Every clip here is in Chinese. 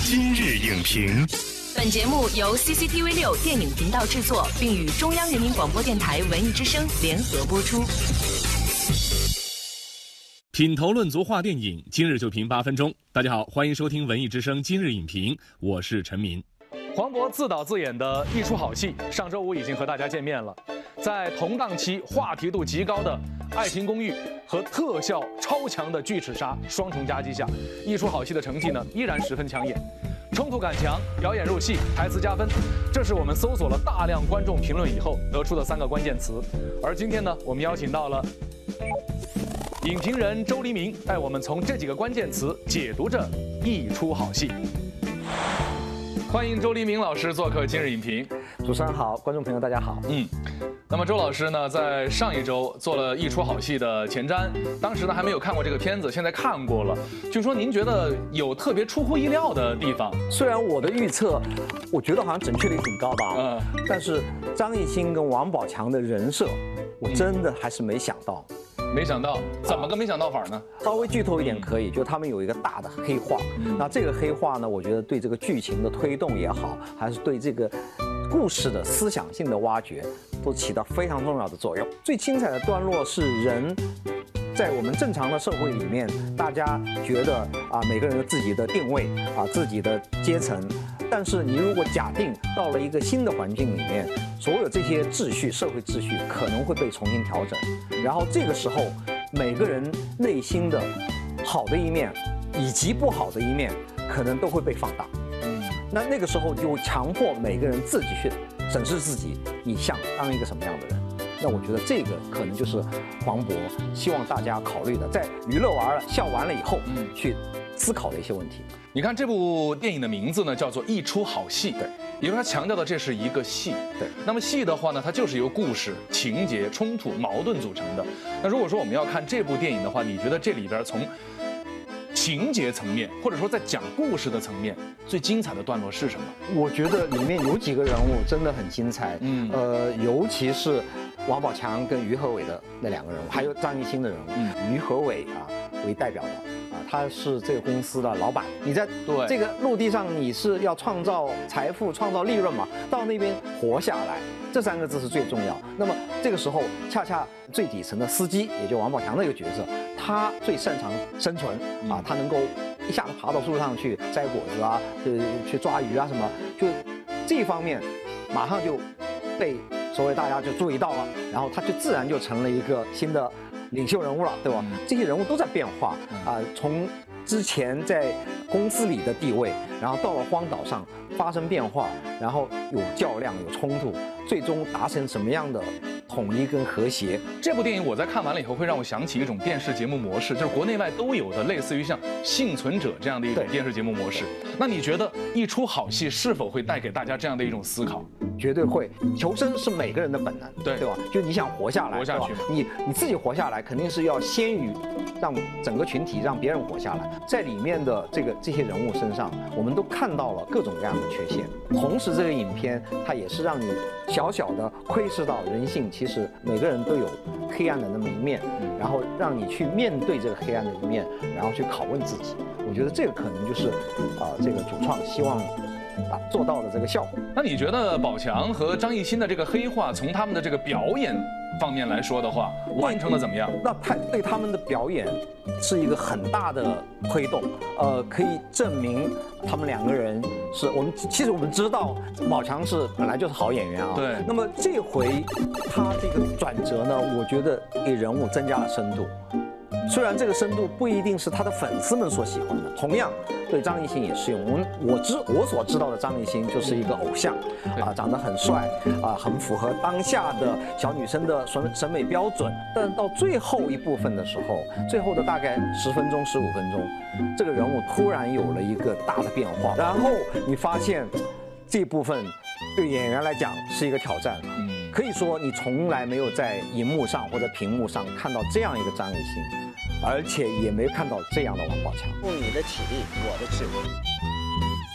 今日影评，本节目由 CCTV 六电影频道制作，并与中央人民广播电台文艺之声联合播出。品头论足话电影，今日就评八分钟。大家好，欢迎收听文艺之声今日影评，我是陈明。黄渤自导自演的一出好戏，上周五已经和大家见面了。在同档期话题度极高的《爱情公寓》和特效超强的《巨齿鲨》双重夹击下，一出好戏的成绩呢依然十分抢眼，冲突感强，表演入戏，台词加分，这是我们搜索了大量观众评论以后得出的三个关键词。而今天呢，我们邀请到了影评人周黎明，带我们从这几个关键词解读这一出好戏。欢迎周黎明老师做客今日影评。主持人好，观众朋友大家好。嗯。那么周老师呢，在上一周做了一出好戏的前瞻，当时呢还没有看过这个片子，现在看过了。据说您觉得有特别出乎意料的地方？虽然我的预测，我觉得好像准确率挺高的啊，嗯，但是张艺兴跟王宝强的人设，我真的还是没想到。没想到，怎么个没想到法呢？稍微剧透一点可以，就他们有一个大的黑化，那这个黑化呢，我觉得对这个剧情的推动也好，还是对这个。故事的思想性的挖掘，都起到非常重要的作用。最精彩的段落是人，在我们正常的社会里面，大家觉得啊，每个人有自己的定位啊，自己的阶层。但是你如果假定到了一个新的环境里面，所有这些秩序、社会秩序可能会被重新调整，然后这个时候，每个人内心的好的一面以及不好的一面，可能都会被放大。那那个时候就强迫每个人自己去审视自己，你想当一个什么样的人？那我觉得这个可能就是黄渤希望大家考虑的，在娱乐完了、笑完了以后，嗯，去思考的一些问题。你看这部电影的名字呢，叫做《一出好戏》，对，也就是他强调的这是一个戏，对。那么戏的话呢，它就是由故事、情节、冲突、矛盾组成的。那如果说我们要看这部电影的话，你觉得这里边从？情节层面，或者说在讲故事的层面，最精彩的段落是什么？我觉得里面有几个人物真的很精彩，嗯，呃，尤其是王宝强跟于和伟的那两个人物，还有张艺兴的人物，嗯于和伟啊为代表的啊，他是这个公司的老板，你在这个陆地上你是要创造财富、创造利润嘛，到那边活下来。这三个字是最重要。那么这个时候，恰恰最底层的司机，也就王宝强的一个角色，他最擅长生存啊，他能够一下子爬到树上去摘果子啊，去去抓鱼啊什么，就这一方面，马上就被所谓大家就注意到了，然后他就自然就成了一个新的领袖人物了，对吧？这些人物都在变化啊，从之前在公司里的地位，然后到了荒岛上。发生变化，然后有较量，有冲突，最终达成什么样的统一跟和谐？这部电影我在看完了以后，会让我想起一种电视节目模式，就是国内外都有的，类似于像《幸存者》这样的一种电视节目模式。那你觉得一出好戏是否会带给大家这样的一种思考？绝对会。求生是每个人的本能，对对吧？就你想活下来，活下去，你你自己活下来，肯定是要先于让整个群体让别人活下来。在里面的这个这些人物身上，我们都看到了各种各样的。缺陷，同时这个影片它也是让你小小的窥视到人性，其实每个人都有黑暗的那么一面，然后让你去面对这个黑暗的一面，然后去拷问自己。我觉得这个可能就是啊，这个主创希望啊做到的这个效果。那你觉得宝强和张艺兴的这个黑化，从他们的这个表演？方面来说的话，完成的怎么样？那他对他们的表演是一个很大的推动，呃，可以证明他们两个人是我们。其实我们知道，宝强是本来就是好演员啊。对。那么这回他这个转折呢，我觉得给人物增加了深度。虽然这个深度不一定是他的粉丝们所喜欢的，同样对张艺兴也适用。我们我知我所知道的张艺兴就是一个偶像，啊，长得很帅，啊，很符合当下的小女生的审审美标准。但到最后一部分的时候，最后的大概十分钟、十五分钟，这个人物突然有了一个大的变化，然后你发现这部分对演员来讲是一个挑战。可以说你从来没有在荧幕上或者屏幕上看到这样一个张艺兴。而且也没看到这样的王宝强。用你的体力，我的智慧。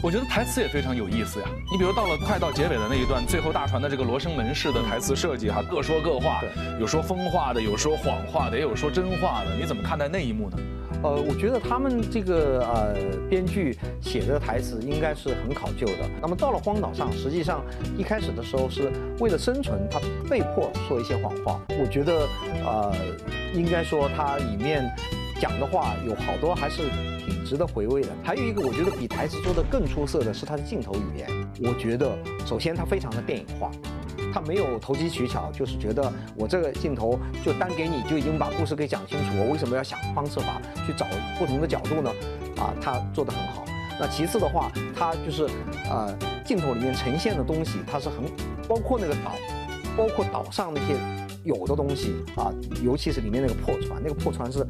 我觉得台词也非常有意思呀。你比如到了快到结尾的那一段，最后大船的这个罗生门式的台词设计哈，各说各话，有说疯话的，有说谎话的，也有说真话的。你怎么看待那一幕呢？呃，我觉得他们这个呃编剧写的台词应该是很考究的。那么到了荒岛上，实际上一开始的时候是为了生存，他被迫说一些谎话。我觉得呃，应该说它里面讲的话有好多还是挺值得回味的。还有一个，我觉得比台词做的更出色的是它的镜头语言。我觉得首先它非常的电影化。他没有投机取巧，就是觉得我这个镜头就单给你，就已经把故事给讲清楚。我为什么要想方设法去找不同的角度呢？啊，他做得很好。那其次的话，他就是呃镜头里面呈现的东西，它是很包括那个岛，包括岛上那些有的东西啊，尤其是里面那个破船，那个破船是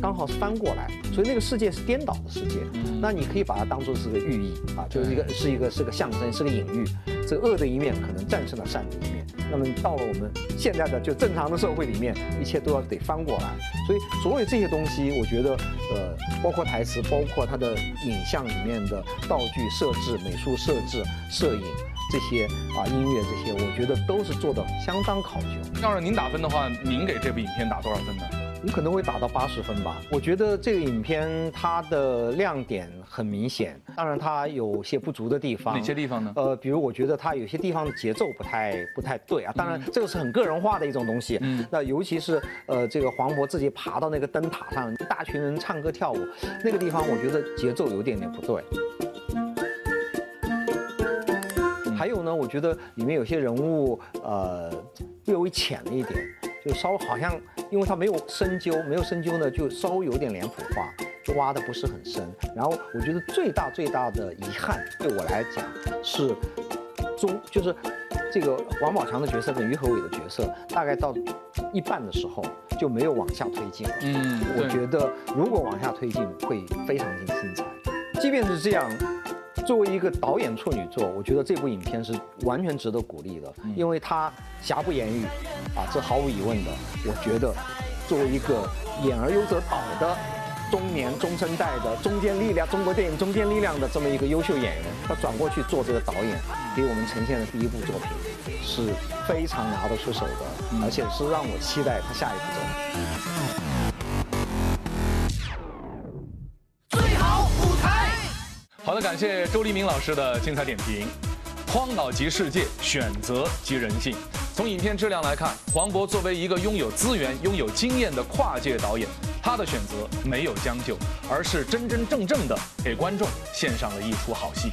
刚好是翻过来，所以那个世界是颠倒的世界。那你可以把它当做是个寓意啊，就是一个是一个是个象征，是个隐喻。这恶的一面可能战胜了善的一面，那么到了我们现在的就正常的社会里面，一切都要得翻过来。所以所有这些东西，我觉得，呃，包括台词，包括它的影像里面的道具设置、美术设置、摄影这些啊，音乐这些，我觉得都是做的相当考究。要是您打分的话，您给这部影片打多少分呢？你可能会打到八十分吧。我觉得这个影片它的亮点很明显，当然它有些不足的地方。哪些地方呢？呃，比如我觉得它有些地方的节奏不太不太对啊。当然这个是很个人化的一种东西。嗯。那尤其是呃这个黄渤自己爬到那个灯塔上，一大群人唱歌跳舞，那个地方我觉得节奏有点点不对。还有呢，我觉得里面有些人物呃略微浅了一点。就稍微好像，因为它没有深究，没有深究呢，就稍微有点脸谱化，就挖的不是很深。然后我觉得最大最大的遗憾，对我来讲是中，就是这个王宝强的角色跟于和伟的角色，大概到一半的时候就没有往下推进了。嗯，我觉得如果往下推进会非常之精彩。即便是这样。作为一个导演处女作，我觉得这部影片是完全值得鼓励的，因为它瑕不掩瑜，啊，这毫无疑问的。我觉得，作为一个演而优则导的中年中生代的中坚力量，中国电影中坚力量的这么一个优秀演员，他转过去做这个导演，给我们呈现的第一部作品，是非常拿得出手的，而且是让我期待他下一部作品。好的，感谢周黎明老师的精彩点评。荒岛即世界，选择即人性。从影片质量来看，黄渤作为一个拥有资源、拥有经验的跨界导演，他的选择没有将就，而是真真正正的给观众献上了一出好戏。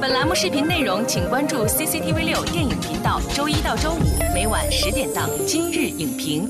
本栏目视频内容，请关注 CCTV 六电影频道，周一到周五每晚十点档《今日影评》。